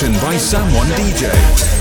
Thank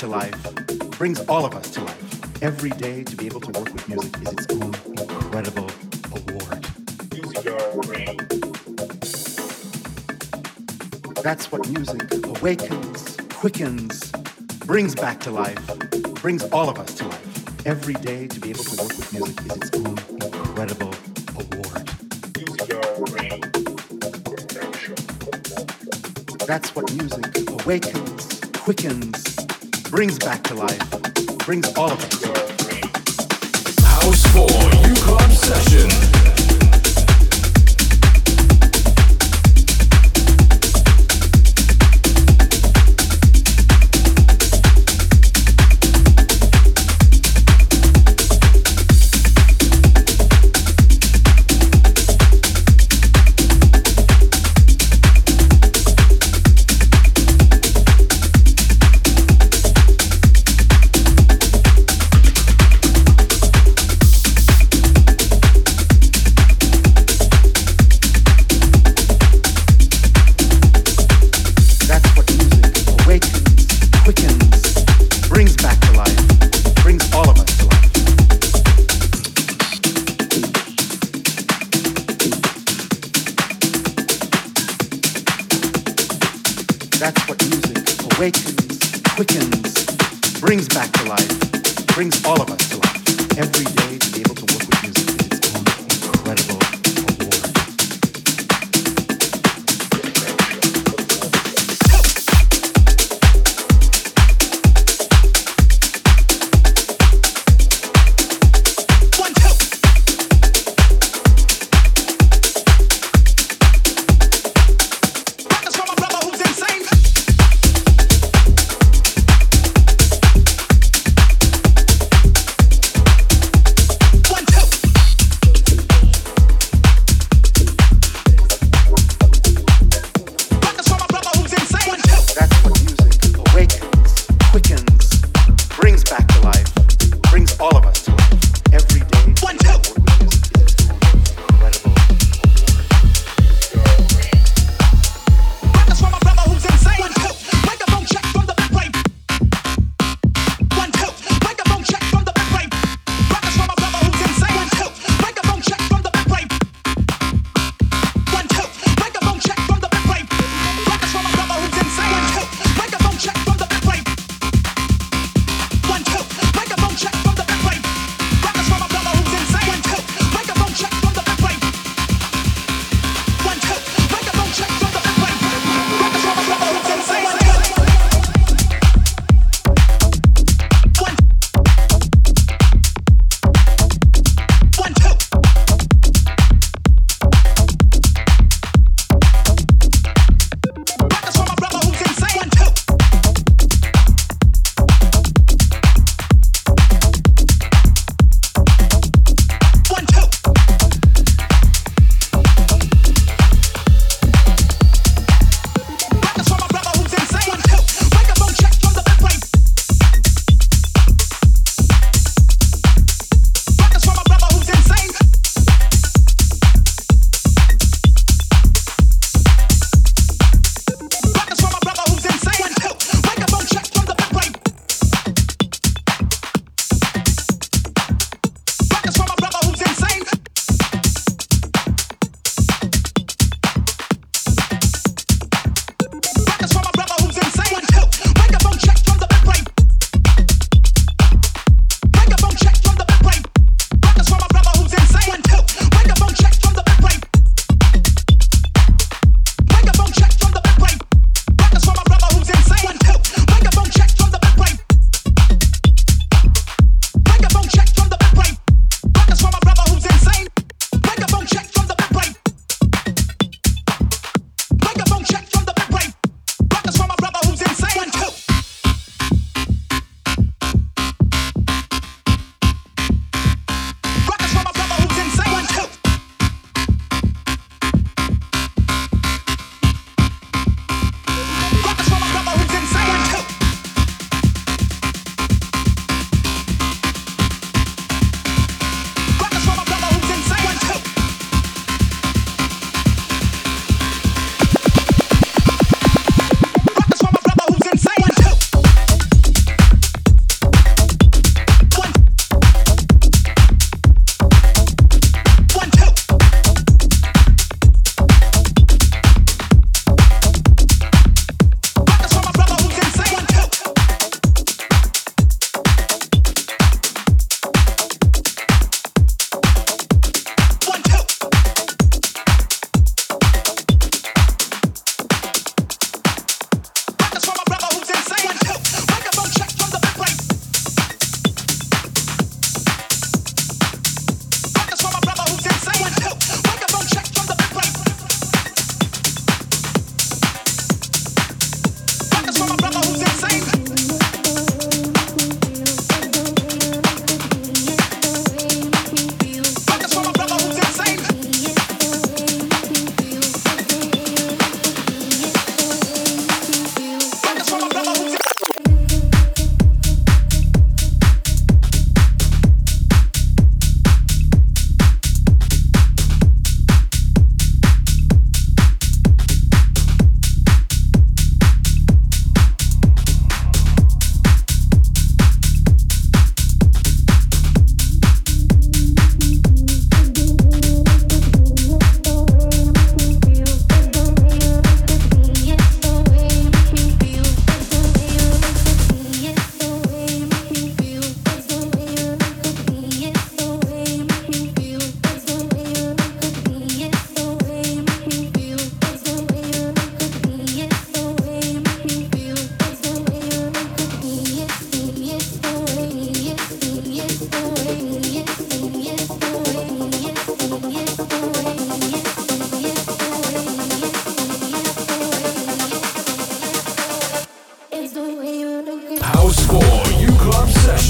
to life, brings all of us to life. Every day to be able to work with music is its own incredible award. That's what music awakens, quickens, brings back to life, brings all of us to life. Every day to be able to work with music is its own incredible award. That's what music awakens, quickens, brings back to life, brings all of us. House 4 U Club Session.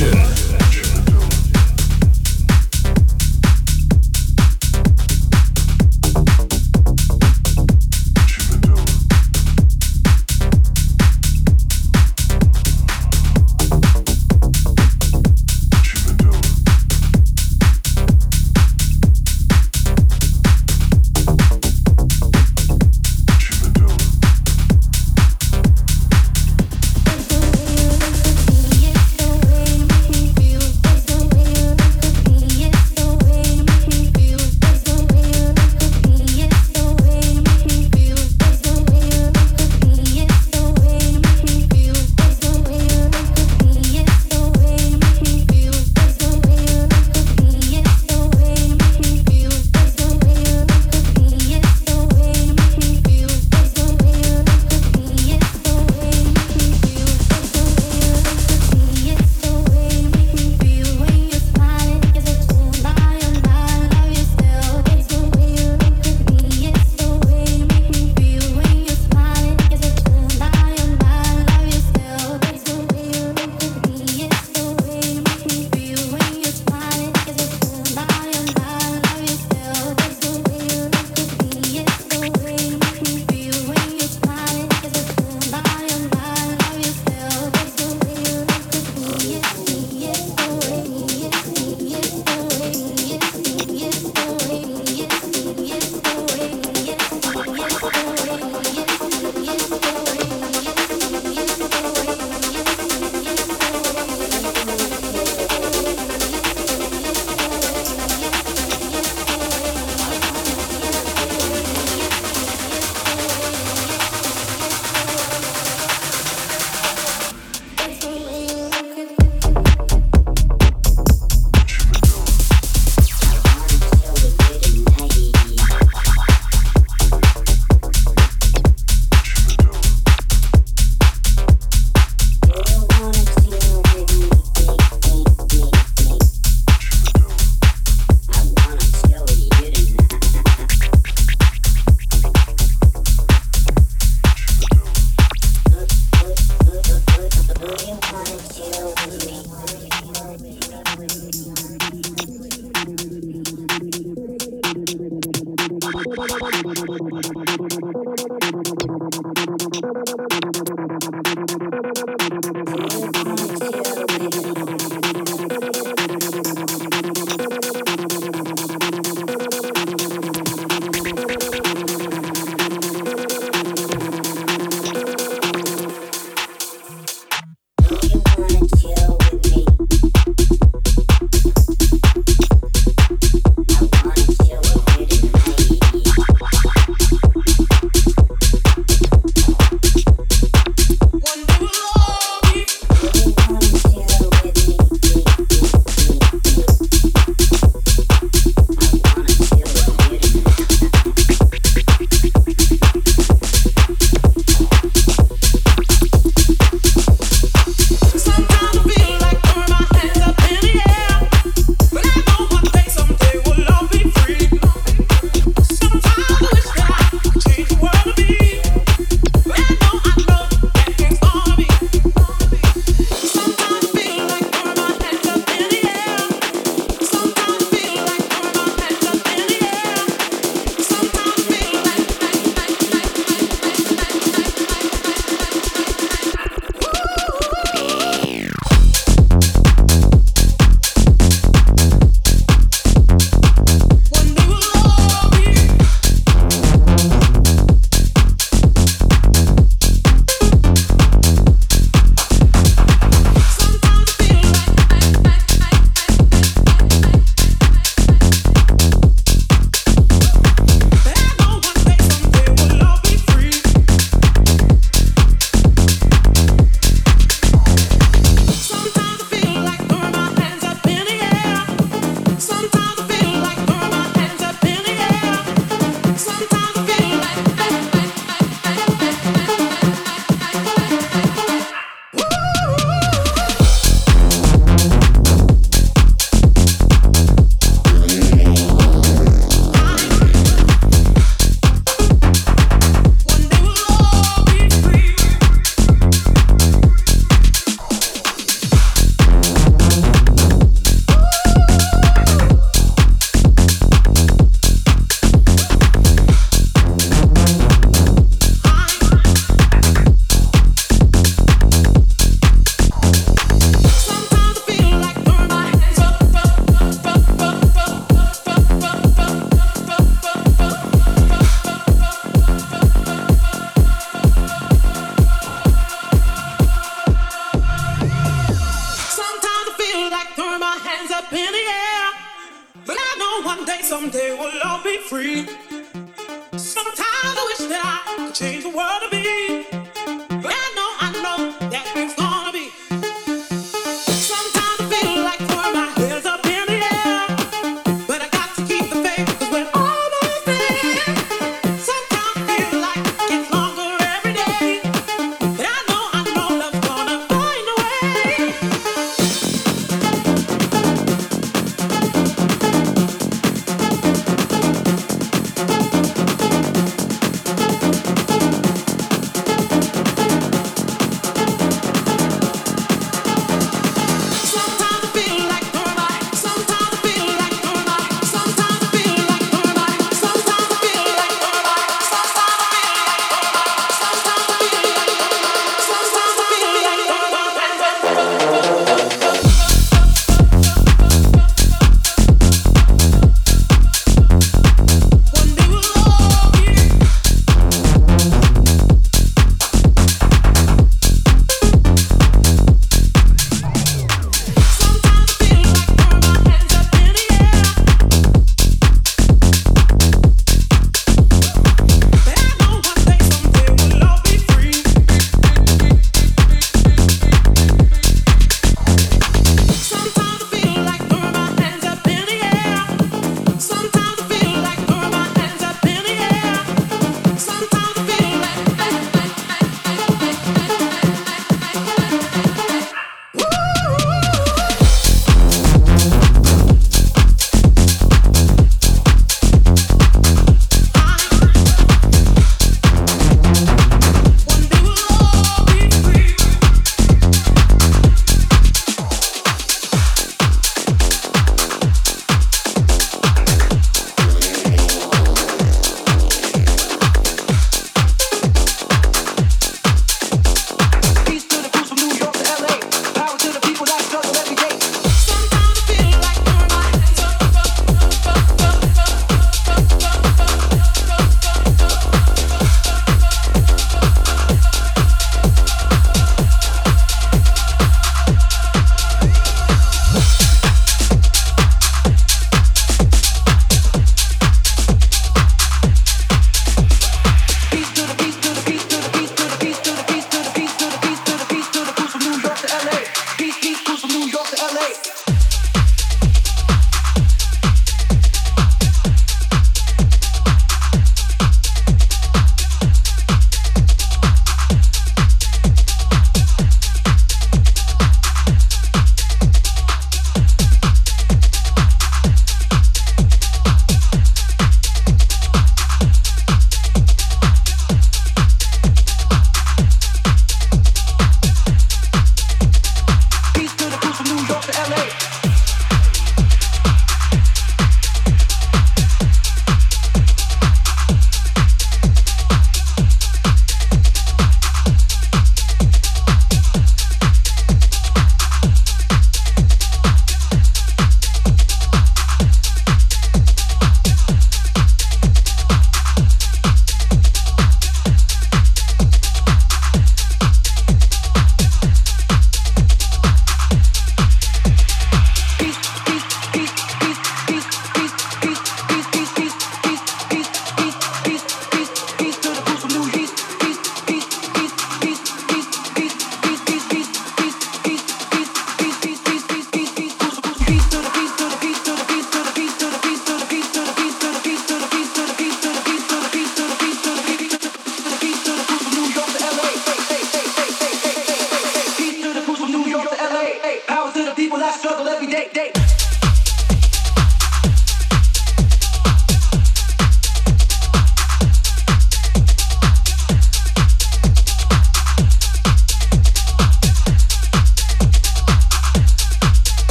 Wonderful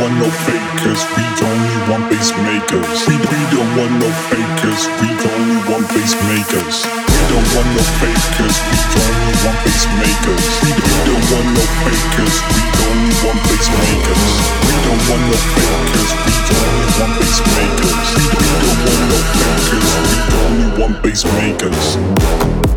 want no fakers, we only want bass makers. We, we don't want no fakers, we only want bass makers. We don't want no fakers, we only want bass makers. We, we don't want no fakers, we only want bass makers. We don't want no fakers, we only want bass makers. We, we don't want no fakers, we only want bass makers.